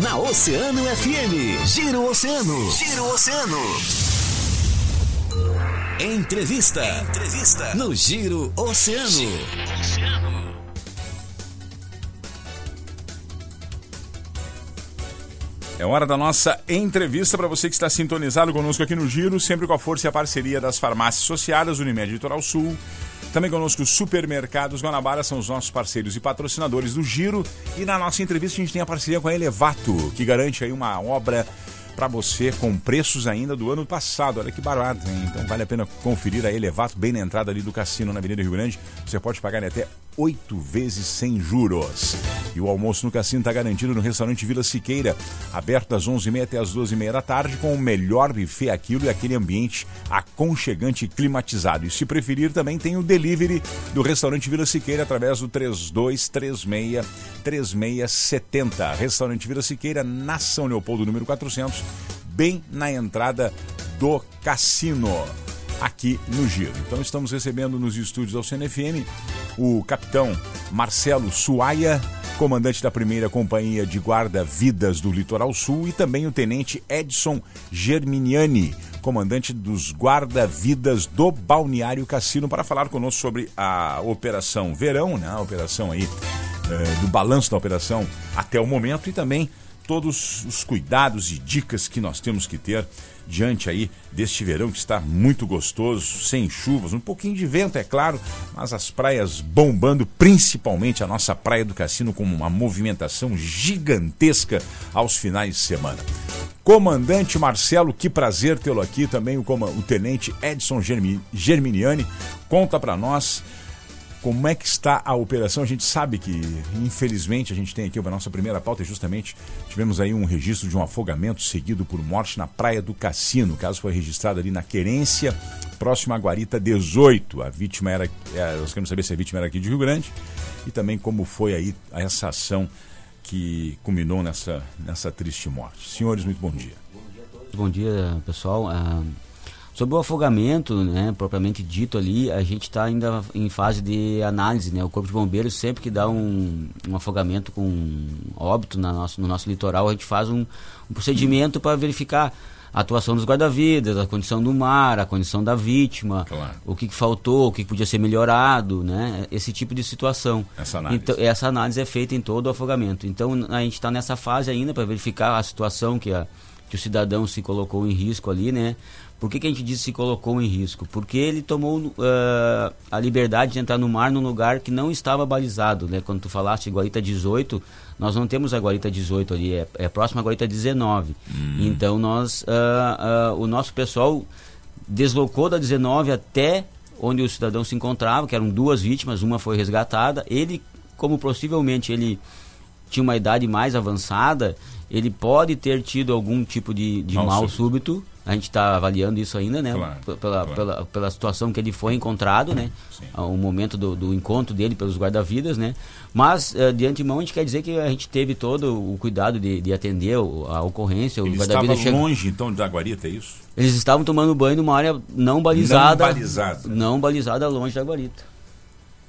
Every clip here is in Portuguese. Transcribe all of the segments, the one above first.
na Oceano FM. Giro Oceano. Giro Oceano. Entrevista. Entrevista. No Giro Oceano. Giro Oceano. É hora da nossa entrevista para você que está sintonizado conosco aqui no Giro, sempre com a força e a parceria das farmácias sociais, Unimed Litoral Sul. Também conosco os supermercados Guanabara são os nossos parceiros e patrocinadores do Giro. E na nossa entrevista a gente tem a parceria com a Elevato, que garante aí uma obra para você com preços ainda do ano passado. Olha que barato, hein? Então vale a pena conferir a Elevato bem na entrada ali do cassino na Avenida Rio Grande. Você pode pagar até oito vezes sem juros. O almoço no cassino está garantido no restaurante Vila Siqueira, aberto das 11h30 até as 12h30 da tarde, com o melhor buffet aquilo e aquele ambiente aconchegante e climatizado. E se preferir, também tem o delivery do restaurante Vila Siqueira através do 3236 3670. Restaurante Vila Siqueira, na São Leopoldo, número 400, bem na entrada do cassino aqui no Giro. Então estamos recebendo nos estúdios da CNFM o capitão Marcelo Suaia, comandante da primeira companhia de guarda-vidas do Litoral Sul, e também o tenente Edson Germiniani, comandante dos guarda-vidas do Balneário Cassino, para falar conosco sobre a operação Verão, né? a operação aí eh, do balanço da operação até o momento e também todos os cuidados e dicas que nós temos que ter diante aí deste verão que está muito gostoso, sem chuvas, um pouquinho de vento, é claro, mas as praias bombando, principalmente a nossa praia do Cassino com uma movimentação gigantesca aos finais de semana. Comandante Marcelo, que prazer tê-lo aqui, também o, o tenente Edson Germiniani, conta para nós como é que está a operação? A gente sabe que, infelizmente, a gente tem aqui a nossa primeira pauta, justamente tivemos aí um registro de um afogamento seguido por morte na Praia do Cassino. O caso foi registrado ali na Querência, próximo à Guarita 18. A vítima era. É, nós queremos saber se a vítima era aqui de Rio Grande e também como foi aí essa ação que culminou nessa, nessa triste morte. Senhores, muito bom dia. Bom dia pessoal. Ah, Sobre o afogamento, né, propriamente dito ali, a gente está ainda em fase de análise, né? O Corpo de Bombeiros sempre que dá um, um afogamento com óbito na nosso, no nosso litoral, a gente faz um, um procedimento para verificar a atuação dos guarda-vidas, a condição do mar, a condição da vítima, claro. o que, que, faltou, o que, que, podia ser melhorado, né? Esse tipo de situação. Essa análise. Então, essa análise é feita em todo o afogamento. Então a gente está nessa fase ainda para verificar a situação que, a, que o cidadão se colocou em risco ali, né? Por que, que a gente diz se colocou em risco? Porque ele tomou uh, a liberdade de entrar no mar num lugar que não estava balizado, né? Quando tu falaste Guarita 18, nós não temos a Guarita 18 ali, é, é próxima à Guarita 19. Hum. Então nós, uh, uh, o nosso pessoal deslocou da 19 até onde o cidadão se encontrava, que eram duas vítimas, uma foi resgatada. Ele, como possivelmente ele tinha uma idade mais avançada, ele pode ter tido algum tipo de, de mal, mal súbito a gente está avaliando isso ainda, né? Claro, pela, claro. Pela, pela situação que ele foi encontrado, né? O momento do, do, encontro dele pelos guarda-vidas, né? Mas, uh, de antemão, a gente quer dizer que a gente teve todo o cuidado de, de atender a ocorrência. Eles estavam chega... longe, então, da guarita, é isso? Eles estavam tomando banho numa área não balizada. Não balizada. Não balizada longe da guarita.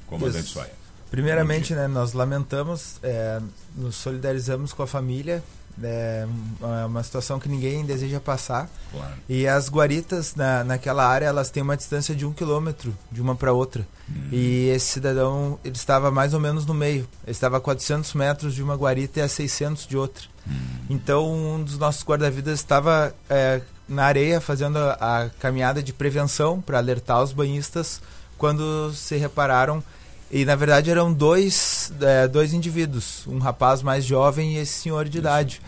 Comandante Soia. Primeiramente, né, nós lamentamos, é, nos solidarizamos com a família é, é uma situação que ninguém deseja passar. Claro. E as guaritas na, naquela área elas têm uma distância de um quilômetro de uma para outra. Hum. E esse cidadão ele estava mais ou menos no meio. Ele estava a 400 metros de uma guarita e a 600 de outra. Hum. Então um dos nossos guarda-vidas estava é, na areia fazendo a, a caminhada de prevenção para alertar os banhistas quando se repararam e na verdade eram dois, é, dois indivíduos, um rapaz mais jovem e esse senhor de Isso. idade.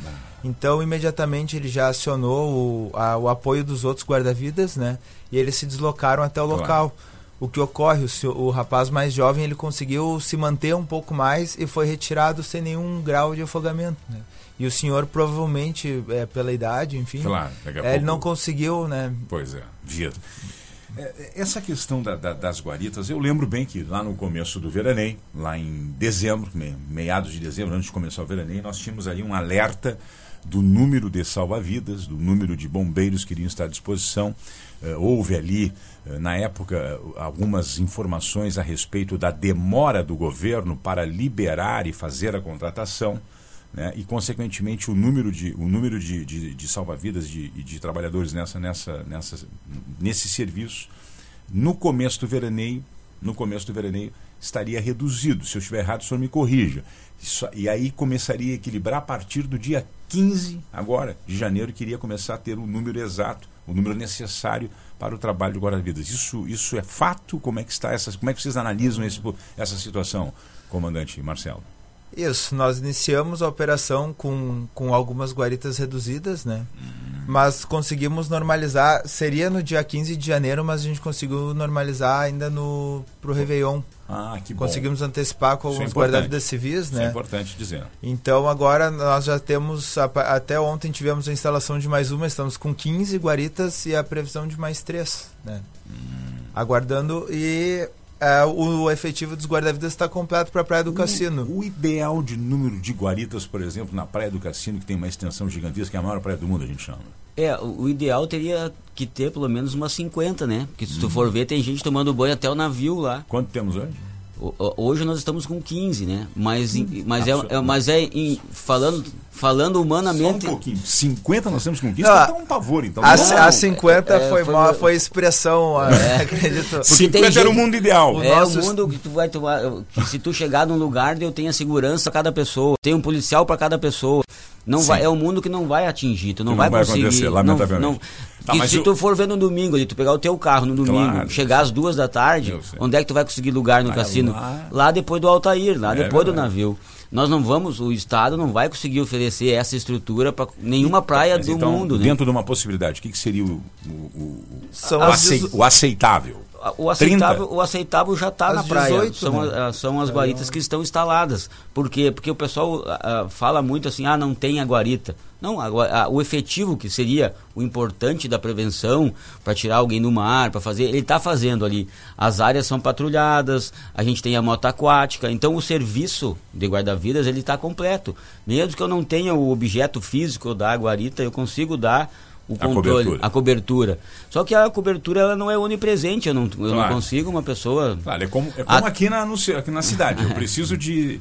Então imediatamente ele já acionou o, a, o apoio dos outros guarda-vidas, né? E eles se deslocaram até o claro. local. O que ocorre, o, o rapaz mais jovem ele conseguiu se manter um pouco mais e foi retirado sem nenhum grau de afogamento, né? E o senhor provavelmente, é, pela idade, enfim, claro, é, ele não conseguiu, né? Pois é, via. É, essa questão da, da, das guaritas, eu lembro bem que lá no começo do veraneio, lá em dezembro, meados de dezembro, antes de começar o veraneio, nós tínhamos ali um alerta do número de salva-vidas, do número de bombeiros que iriam estar à disposição. Uh, houve ali, na época, algumas informações a respeito da demora do governo para liberar e fazer a contratação. Né, e consequentemente o número de, o número de, de, de salva-vidas e de, de, trabalhadores nessa, nessa, nessa, nesse serviço, no começo do veraneio, no começo do veraneio estaria reduzido. Se eu estiver errado, o senhor me corrija. Isso, e aí começaria a equilibrar a partir do dia 15, agora, de janeiro, que iria começar a ter o número exato, o número necessário para o trabalho de guarda-vidas. Isso, isso é fato? Como é que está essa, como é que vocês analisam esse, essa situação, comandante Marcelo? Isso, nós iniciamos a operação com, com algumas guaritas reduzidas, né? Uhum. Mas conseguimos normalizar, seria no dia 15 de janeiro, mas a gente conseguiu normalizar ainda no pro Réveillon. Ah, que bom. Conseguimos antecipar com alguns é guarda-vidas civis, né? Isso é importante dizer. Então agora nós já temos, até ontem tivemos a instalação de mais uma, estamos com 15 guaritas e a previsão de mais três, né? Hum. Aguardando e é, o efetivo dos guarda-vidas está completo para a Praia do o, Cassino. O ideal de número de guaritas, por exemplo, na Praia do Cassino, que tem uma extensão gigantesca, que é a maior praia do mundo, a gente chama. É, o ideal teria que ter pelo menos umas 50, né? Porque se hum. tu for ver, tem gente tomando banho até o navio lá. Quanto temos hoje? Hoje nós estamos com 15, né? Mas, hum, mas, é, é, mas é em, falando, falando humanamente. Só um pouquinho. 50 nós temos com 15, não, tá um pavor, então. A, não, a 50 é, foi, foi, foi expressão, é. acredito. Porque 50 era o mundo ideal. É o mundo que tu vai tomar. Se tu chegar num lugar, eu tenha segurança para cada pessoa, tem um policial para cada pessoa. Não vai, é um mundo que não vai atingir, tu não, não vai, vai conseguir. Acontecer, lamentavelmente. Não, não, tá, se eu... tu for ver no domingo ali, tu pegar o teu carro no domingo, claro, chegar às duas da tarde, onde é que tu vai conseguir lugar no cassino? Lá... lá... depois do Altair, lá é depois verdade. do navio. Nós não vamos, o Estado não vai conseguir oferecer essa estrutura para nenhuma praia Mas do então, mundo. Né? Dentro né? de uma possibilidade, o que, que seria o, o, o, o, o aceitável? o aceitável, o aceitável já está na praia. 18, são, né? são as guaritas que estão instaladas. Por quê? Porque o pessoal uh, fala muito assim, ah, não tem a guarita. Não, a, a, o efetivo que seria o importante da prevenção para tirar alguém do mar, para fazer, ele está fazendo ali. As áreas são patrulhadas, a gente tem a moto aquática, então o serviço de guarda-vidas ele está completo. Mesmo que eu não tenha o objeto físico da guarita, eu consigo dar o controle, a cobertura. a cobertura. Só que a cobertura ela não é onipresente, eu não, eu não consigo uma pessoa. Claro, é como, é como a... aqui, na, no, aqui na cidade. Eu preciso de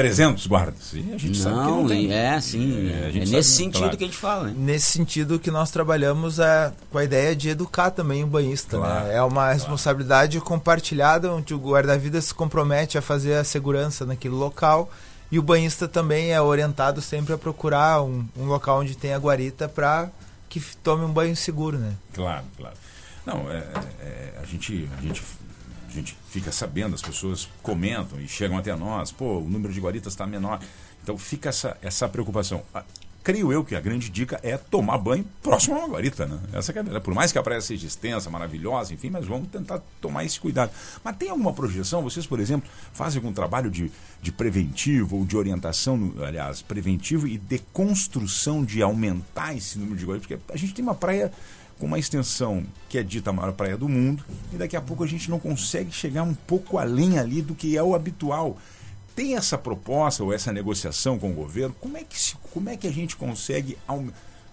300 guardas. E a gente não, sabe que não tem. É, sim. É, é nesse sentido claro. que a gente fala. Né? Nesse sentido que nós trabalhamos é, com a ideia de educar também o banhista. Né? Claro, né? É uma claro. responsabilidade compartilhada, onde o guarda-vida se compromete a fazer a segurança naquele local. E o banhista também é orientado sempre a procurar um, um local onde tem a guarita para que tome um banho seguro, né? Claro, claro. Não, é, é, a, gente, a, gente, a gente fica sabendo, as pessoas comentam e chegam até nós, pô, o número de guaritas está menor. Então fica essa, essa preocupação creio eu que a grande dica é tomar banho próximo a uma guarita, né? Essa é a Por mais que a praia seja extensa, maravilhosa, enfim, mas vamos tentar tomar esse cuidado. Mas tem alguma projeção? Vocês, por exemplo, fazem algum trabalho de, de preventivo ou de orientação, aliás, preventivo e de construção de aumentar esse número de guaritas? Porque a gente tem uma praia com uma extensão que é dita a maior praia do mundo, e daqui a pouco a gente não consegue chegar um pouco além ali do que é o habitual tem essa proposta ou essa negociação com o governo? Como é que, se, como é que a gente consegue.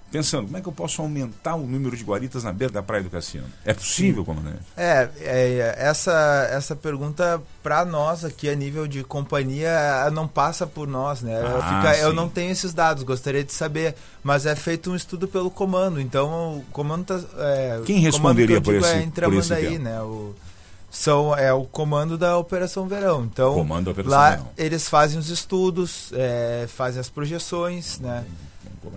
Pensando, como é que eu posso aumentar o número de guaritas na beira da praia do Cassino? É possível, comandante? É, é essa, essa pergunta, para nós aqui a nível de companhia, não passa por nós, né? Ah, eu, fica, eu, não tenho esses dados, gostaria de saber, mas é feito um estudo pelo comando, então o comando tá, é, Quem responderia por esse, é por esse aí, né? O, são é o comando da Operação Verão. Então, comando Operação lá Verão. eles fazem os estudos, é, fazem as projeções, né?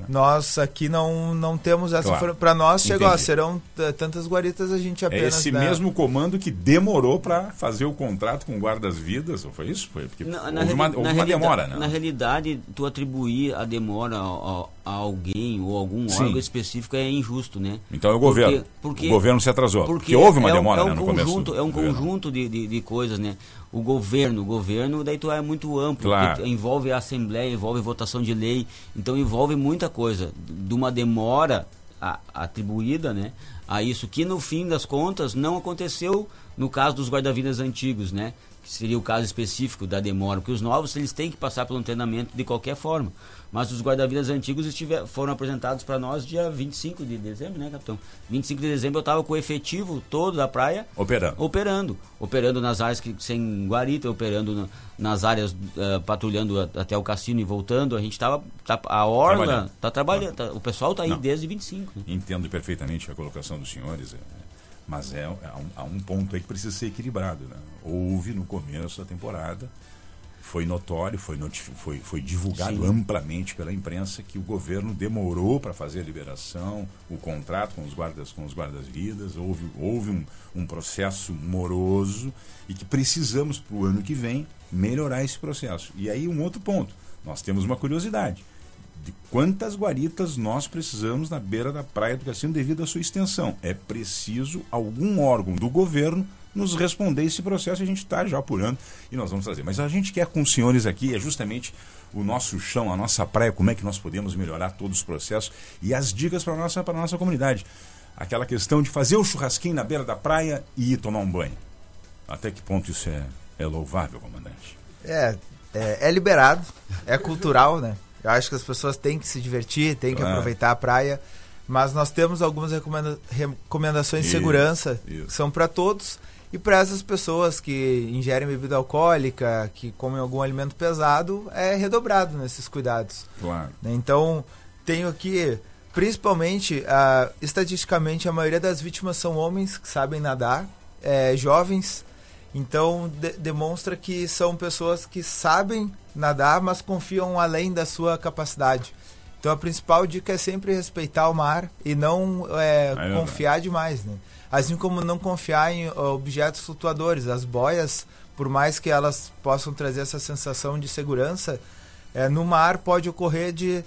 Nós aqui não, não temos essa claro. para nós chegou, ó, serão tantas guaritas a gente é apenas É esse dá... mesmo comando que demorou para fazer o contrato com guardas-vidas, ou foi isso? Foi porque na, na houve, uma, houve uma demora, né? Na realidade, tu atribuir a demora a, a alguém ou algum Sim. órgão específico é injusto, né? Então é o governo. Porque, porque o governo se atrasou. Porque, porque houve uma é demora é um, né, no conjunto, começo. É um conjunto de, de, de coisas, né? O governo. O governo, daí tu é muito amplo, claro. envolve a Assembleia, envolve votação de lei, então envolve muita coisa. De uma demora a, atribuída né, a isso, que no fim das contas não aconteceu no caso dos guarda-vidas antigos, né? Que seria o caso específico da demora, porque os novos eles têm que passar pelo treinamento de qualquer forma. Mas os guarda-vidas antigos estiver, foram apresentados para nós dia 25 de dezembro, né, capitão? 25 de dezembro eu estava com o efetivo todo da praia operando. Operando. Operando nas áreas que, sem guarita, operando no, nas áreas uh, patrulhando a, até o cassino e voltando. A gente estava. Tá, a Orla trabalhando. tá trabalhando. Tá, o pessoal está aí Não. desde 25. Né? Entendo perfeitamente a colocação dos senhores. É, mas é, é um, há um ponto aí que precisa ser equilibrado. Né? Houve no começo da temporada foi notório, foi, foi, foi divulgado Sim. amplamente pela imprensa que o governo demorou para fazer a liberação, o contrato com os guardas com os guardas-vidas, houve, houve um, um processo moroso e que precisamos para o ano que vem melhorar esse processo. E aí um outro ponto, nós temos uma curiosidade de quantas guaritas nós precisamos na beira da praia do Cassino devido à sua extensão. É preciso algum órgão do governo nos responder esse processo. A gente está já apurando e nós vamos trazer. Mas a gente quer com os senhores aqui é justamente o nosso chão, a nossa praia, como é que nós podemos melhorar todos os processos e as dicas para a nossa, nossa comunidade. Aquela questão de fazer o churrasquinho na beira da praia e ir tomar um banho. Até que ponto isso é, é louvável, comandante? É, é, é liberado, é cultural, né? Eu acho que as pessoas têm que se divertir, têm que aproveitar a praia. Mas nós temos algumas recomenda recomendações isso, de segurança isso. que são para todos e para essas pessoas que ingerem bebida alcoólica, que comem algum alimento pesado, é redobrado nesses cuidados. Claro. Né? Então, tenho aqui, principalmente, uh, estatisticamente, a maioria das vítimas são homens que sabem nadar, é, jovens. Então, de demonstra que são pessoas que sabem nadar, mas confiam além da sua capacidade. Então, a principal dica é sempre respeitar o mar e não é, confiar demais, né? assim como não confiar em objetos flutuadores. As boias, por mais que elas possam trazer essa sensação de segurança, é, no mar pode ocorrer de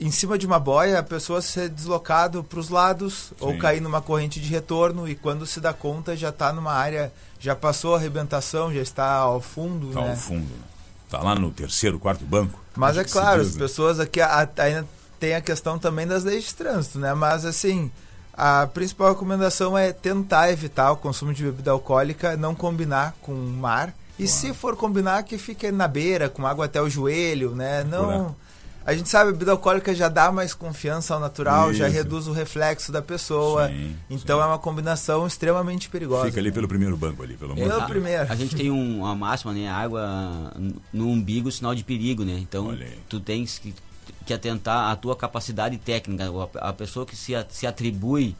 em cima de uma boia a pessoa ser deslocado para os lados Sim. ou cair numa corrente de retorno e quando se dá conta já está numa área já passou a arrebentação já está ao fundo está né? ao fundo está lá no terceiro quarto banco mas é claro diz, as né? pessoas aqui ainda tem a questão também das leis de trânsito né mas assim a principal recomendação é tentar evitar o consumo de bebida alcoólica, não combinar com o mar. E se for combinar, que fique na beira, com água até o joelho, né? Não. A gente sabe, a bebida alcoólica já dá mais confiança ao natural, Isso. já reduz o reflexo da pessoa. Sim, então sim. é uma combinação extremamente perigosa. Fica ali pelo primeiro banco ali, pelo amor Pelo primeiro. A gente tem um, uma máxima, né? Água no umbigo, sinal de perigo, né? Então tu tens que que atentar à tua capacidade técnica. A, pessoa que se, se atribui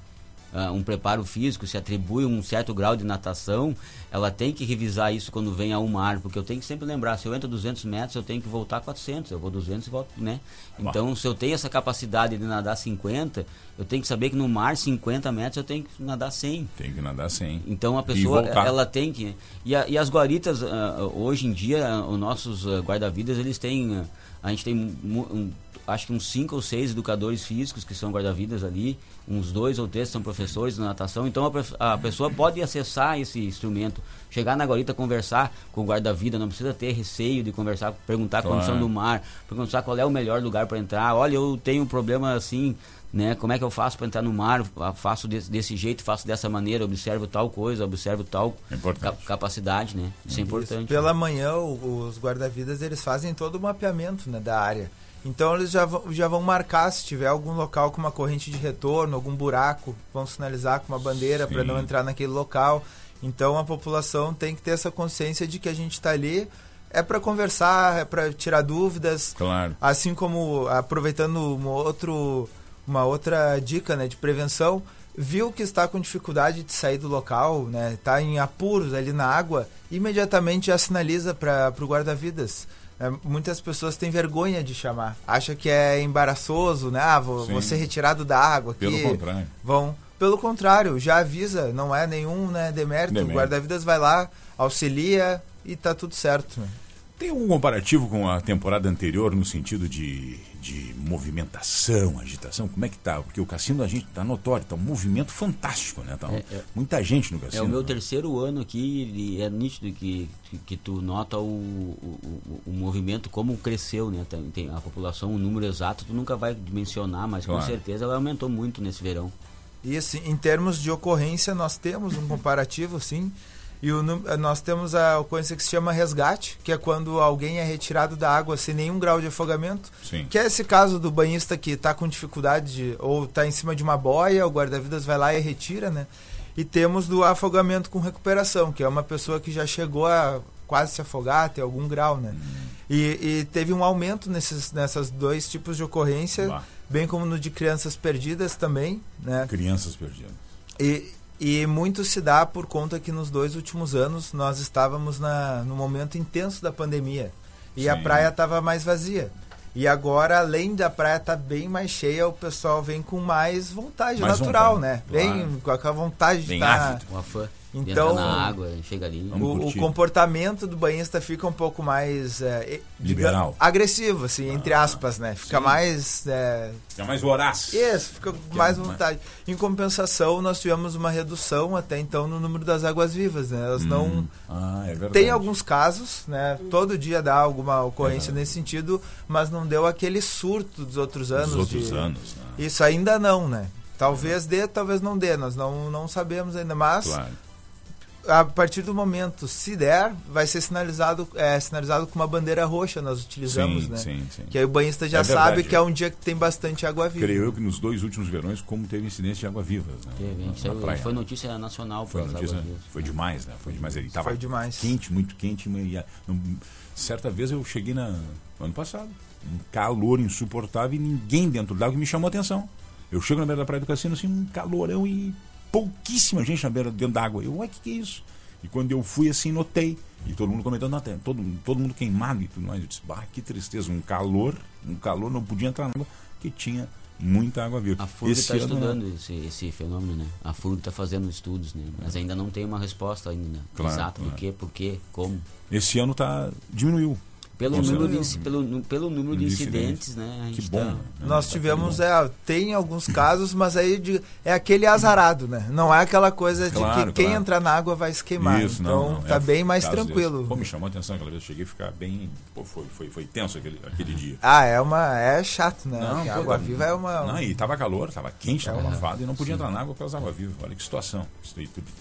uh, um preparo físico, se atribui um certo grau de natação, ela tem que revisar isso quando vem ao mar, porque eu tenho que sempre lembrar, se eu entro 200 metros, eu tenho que voltar 400, eu vou 200 e volto, né? Então, se eu tenho essa capacidade de nadar 50, eu tenho que saber que no mar, 50 metros, eu tenho que nadar 100. Tem que nadar 100. Então, a pessoa, ela tem que... E, a, e as guaritas, uh, hoje em dia, uh, os nossos guarda-vidas, eles têm... a gente tem um, um acho que uns cinco ou seis educadores físicos que são guarda-vidas ali, uns dois ou três são professores de natação, então a, a, pessoa pode acessar esse instrumento, chegar na guarita, conversar com o guarda-vida, não precisa ter receio de conversar, perguntar claro. a condição do mar, perguntar qual é o melhor lugar para entrar, olha, eu tenho um problema assim, né? Como é que eu faço para entrar no mar? Faço desse, desse, jeito, faço dessa maneira, observo tal coisa, observo tal ca capacidade, né? Isso é importante. Pela manhã, os guarda-vidas eles fazem todo o mapeamento né, da área. Então eles já vão, já vão marcar se tiver algum local com uma corrente de retorno, algum buraco, vão sinalizar com uma bandeira para não entrar naquele local. Então a população tem que ter essa consciência de que a gente está ali é para conversar, é para tirar dúvidas. Claro. Assim como aproveitando um outro, uma outra dica né, de prevenção, viu que está com dificuldade de sair do local, né, está em apuros ali na água, imediatamente já sinaliza para o guarda-vidas. É, muitas pessoas têm vergonha de chamar. Acha que é embaraçoso, né? Ah, vou, vou ser retirado da água aqui. Pelo contrário. Vão. Pelo contrário, já avisa, não é nenhum né, demérito. demérito. O guarda-vidas vai lá, auxilia e tá tudo certo. Tem algum comparativo com a temporada anterior no sentido de, de movimentação, agitação? Como é que tá? Porque o cassino da gente tá notório, tá um movimento fantástico, né? Tá é, é, muita gente no cassino. É o meu né? terceiro ano aqui e é nítido que, que, tu nota o, o, o, movimento como cresceu, né? Tem, tem, a população, o número exato tu nunca vai dimensionar, mas claro. com certeza ela aumentou muito nesse verão. E assim, em termos de ocorrência, nós temos um comparativo, sim. E o, nós temos a ocorrência que se chama resgate, que é quando alguém é retirado da água sem nenhum grau de afogamento. Sim. Que é esse caso do banhista que está com dificuldade de, ou está em cima de uma boia, o guarda-vidas vai lá e retira, né? E temos do afogamento com recuperação, que é uma pessoa que já chegou a quase se afogar, ter algum grau, né? Hum. E, e, teve um aumento nesses nessas dois tipos de ocorrência, bah. bem como no de crianças perdidas também, né? Crianças perdidas. E, e muito se dá por conta que nos dois últimos anos nós estávamos na, no momento intenso da pandemia. E Sim. a praia estava mais vazia. E agora, além da praia estar tá bem mais cheia, o pessoal vem com mais vontade mais natural, vontade. né? Vem claro. com aquela vontade de estar. Tá... Uma fã. Então, na água, chega ali. O, o, comportamento do banhista fica um pouco mais é, liberal, agressivo, assim, ah, entre aspas, né? Fica sim. mais. É... Fica mais voraz. Isso, fica com mais vontade. Em compensação, nós tivemos uma redução até então no número das águas vivas, né? Elas hum. não. Ah, é verdade. Tem alguns casos, né? Todo dia dá alguma ocorrência é. nesse sentido, mas não deu aquele surto dos outros anos. Dos outros de... anos. Né? Isso ainda não, né? Talvez dê, talvez não dê, nós não, não sabemos ainda, mas claro a partir do momento, se der, vai ser sinalizado, é, sinalizado com uma bandeira roxa, nós utilizamos, sim, né? Sim, sim. Que aí o banhista já é sabe que é um dia que tem bastante água viva. Creio eu que nos dois últimos verões, como teve incidência de água viva. Né? Teve, na, praia. foi notícia nacional foi notícia, Foi demais, né? Foi demais. Ele estava demais. quente, muito quente. E, certa vez eu cheguei na, no ano passado, um calor insuportável e ninguém dentro d'água me chamou a atenção. Eu chego na beira da praia do cassino, assim, um calorão e pouquíssima gente na beira dentro d'água. Eu, ué, o que, que é isso? E quando eu fui assim, notei. E todo mundo comentando, todo, todo mundo queimado e tudo mais. Eu disse, bah, que tristeza, um calor, um calor, não podia entrar na água, porque tinha muita água viva. A FURG está estudando esse, esse fenômeno, né? A FURG está fazendo estudos, né? Mas ainda não tem uma resposta ainda claro, exata claro. do que, por quê, como. Esse ano tá, diminuiu. Pelo número, de, pelo, pelo número de incidentes, né? que bom. Tá, né? Nós tá tivemos, é, tem alguns casos, mas aí de, é aquele azarado, né? Não é aquela coisa de claro, que quem claro. entrar na água vai se queimar. Isso, então não, não. tá é, bem mais tranquilo. Desse. Pô, me chamou a atenção aquela vez, eu cheguei a ficar bem. Pô, foi, foi, foi tenso aquele, aquele dia. Ah, é uma. É chato, né? Não, pô, a água tá, viva é uma. Não, e tava calor, tava quente, tava é, abafado e não podia sim. entrar na água pelas água viva. Olha que situação.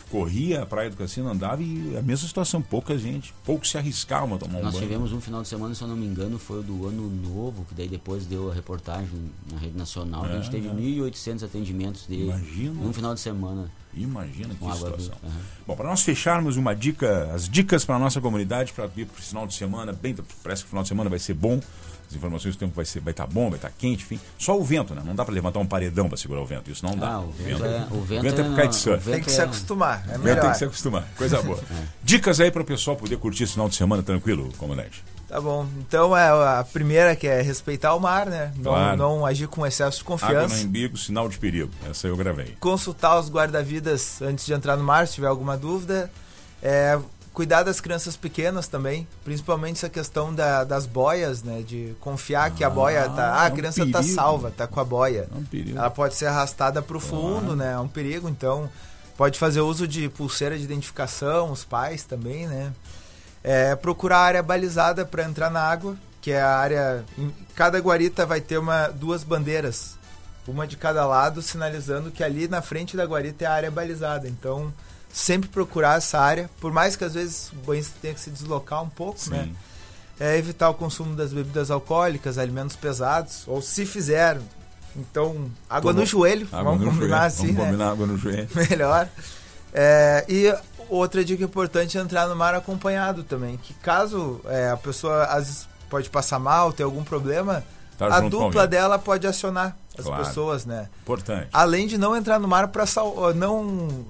Corria a praia do cassino, andava e a mesma situação, pouca gente, pouco se arriscavam a tomar um Nós banho. Nós tivemos um final de semana, se eu não me engano foi o do ano novo, que daí depois deu a reportagem na rede nacional. É, a gente teve é. 1.800 atendimentos de Imagina. um final de semana. Imagina que situação. Uhum. Bom, para nós fecharmos uma dica, as dicas para a nossa comunidade para vir para o final de semana, bem, parece que o final de semana vai ser bom. As informações do tempo vai ser, vai estar tá bom, vai estar tá quente, enfim. Só o vento, né? Não dá para levantar um paredão para segurar o vento. Isso não dá. Ah, o, vento, vento é, o vento, vento é, é por Tem que se é- acostumar. É melhor. Tem que se acostumar. Coisa boa. é. Dicas aí para o pessoal poder curtir esse final de semana tranquilo, comandante. Tá bom. Então é a primeira que é respeitar o mar, né? Claro. Não, não agir com excesso de confiança. Água no embigo, sinal de perigo. Essa eu gravei. Consultar os guarda-vidas antes de entrar no mar, se tiver alguma dúvida. É, cuidar das crianças pequenas também, principalmente essa questão da, das boias, né? De confiar ah, que a boia tá. Ah, a é criança um tá salva, tá com a boia. É um perigo. Ela pode ser arrastada para o fundo, né? É um perigo. Então, pode fazer uso de pulseira de identificação, os pais também, né? É, procurar a área balizada para entrar na água, que é a área. Em, cada guarita vai ter uma, duas bandeiras, uma de cada lado, sinalizando que ali na frente da guarita é a área balizada. Então, sempre procurar essa área, por mais que às vezes o banhista tenha que se deslocar um pouco, né? Sim. né? É evitar o consumo das bebidas alcoólicas, alimentos pesados, ou se fizer, então, água Tomou. no joelho, água vamos no combinar joelho. assim, vamos né? combinar água no joelho. Melhor. É, e outra dica importante é entrar no mar acompanhado também. Que caso é, a pessoa às vezes pode passar mal, ter algum problema, tá a dupla dela pode acionar as claro. pessoas, né? Importante. Além de não entrar no mar para não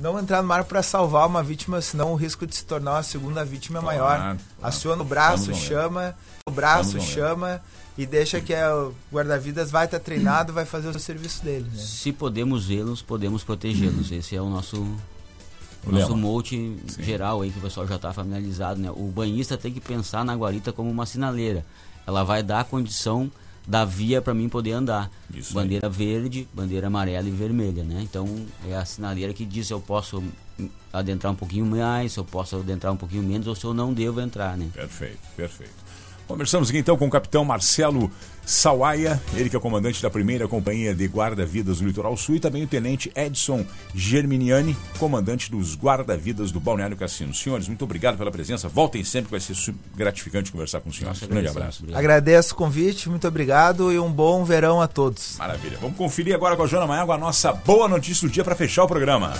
não entrar no mar para salvar uma vítima, senão o risco de se tornar uma segunda vítima é claro, maior. Claro. Aciona o braço, chama, o braço chama e deixa que o guarda-vidas vai estar tá treinado, vai fazer o serviço dele. Né? Se podemos vê-los, podemos protegê-los. Esse é o nosso o nosso mote geral aí que o pessoal já está familiarizado, né? O banhista tem que pensar na guarita como uma sinaleira. Ela vai dar a condição da via para mim poder andar. Isso bandeira aí. verde, bandeira amarela e vermelha, né? Então é a sinaleira que diz se eu posso adentrar um pouquinho mais, se eu posso adentrar um pouquinho menos ou se eu não devo entrar, né? Perfeito, perfeito. Conversamos aqui então com o capitão Marcelo Sawaia, ele que é comandante da primeira companhia de guarda-vidas do Litoral Sul, e também o tenente Edson Germiniani, comandante dos guarda-vidas do Balneário Cassino. Senhores, muito obrigado pela presença. Voltem sempre, vai ser gratificante conversar com os senhores. Um grande abraço. Obrigado. Agradeço o convite, muito obrigado e um bom verão a todos. Maravilha. Vamos conferir agora com a Joana Maiago a nossa boa notícia do dia para fechar o programa.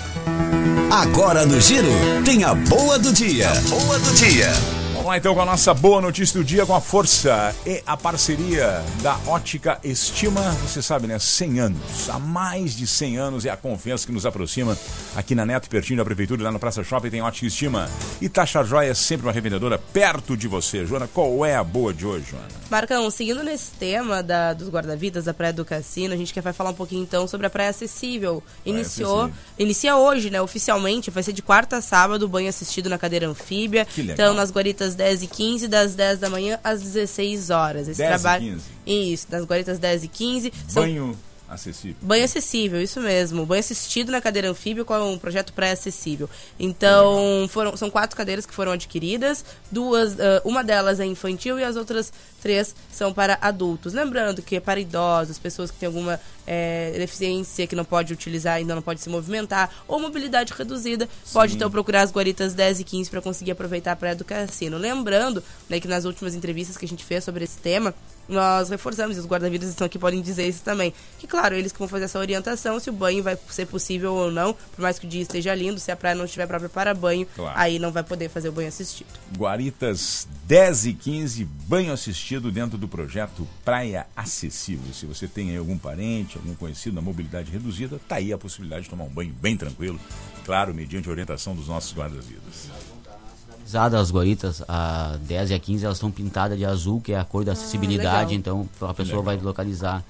Agora no Giro, tem a boa do dia. A boa do dia. Vamos lá então com a nossa boa notícia do dia, com a força e a parceria da Ótica Estima. Você sabe, né? 100 anos. Há mais de 100 anos é a confiança que nos aproxima. Aqui na Neto, pertinho da Prefeitura, lá na Praça Shopping, tem Ótica Estima. E Taxa Joia é sempre uma revendedora perto de você. Joana, qual é a boa de hoje, Joana? Marcão, seguindo nesse tema da, dos guarda-vidas da Praia do Cassino, a gente quer falar um pouquinho então sobre a Praia Acessível. Iniciou, acessível. inicia hoje, né? Oficialmente, vai ser de quarta a sábado, banho assistido na cadeira anfíbia. Que legal. Então, nas guaritas 10 e 15, das 10 da manhã às 16 horas. Esse 10 trabalho. E 15. Isso, das guaritas 10 e 15. Banho. São... Acessível. Banho acessível, isso mesmo. Banho assistido na cadeira anfíbio com um projeto pré-acessível. Então, foram, são quatro cadeiras que foram adquiridas. Duas, uh, uma delas é infantil e as outras três são para adultos. Lembrando que é para idosos, pessoas que têm alguma é, deficiência que não pode utilizar, ainda não pode se movimentar, ou mobilidade reduzida, Sim. pode então procurar as guaritas 10 e 15 para conseguir aproveitar a praia do cassino. Lembrando né, que nas últimas entrevistas que a gente fez sobre esse tema, nós reforçamos, e os guarda-vidas estão aqui, podem dizer isso também. Que, claro, eles que vão fazer essa orientação, se o banho vai ser possível ou não, por mais que o dia esteja lindo, se a praia não estiver própria para banho, claro. aí não vai poder fazer o banho assistido. Guaritas 10 e 15, banho assistido dentro do projeto Praia Acessível. Se você tem algum parente, algum conhecido na mobilidade reduzida, tá aí a possibilidade de tomar um banho bem tranquilo, claro, mediante a orientação dos nossos guarda-vidas as guaritas, a 10 e a 15, elas estão pintadas de azul, que é a cor da ah, acessibilidade, ah, então a pessoa vai localizar.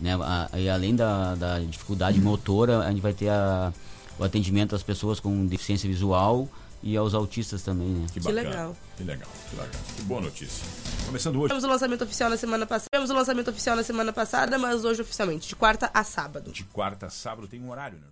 Né? e além da, da dificuldade motora, a gente vai ter a, o atendimento às pessoas com deficiência visual e aos autistas também, né? Que, que legal. Que legal, que legal. Que boa notícia. Começando hoje. Tivemos o lançamento oficial na semana passada. Tivemos o lançamento oficial na semana passada, mas hoje oficialmente, de quarta a sábado. De quarta a sábado tem um horário, né?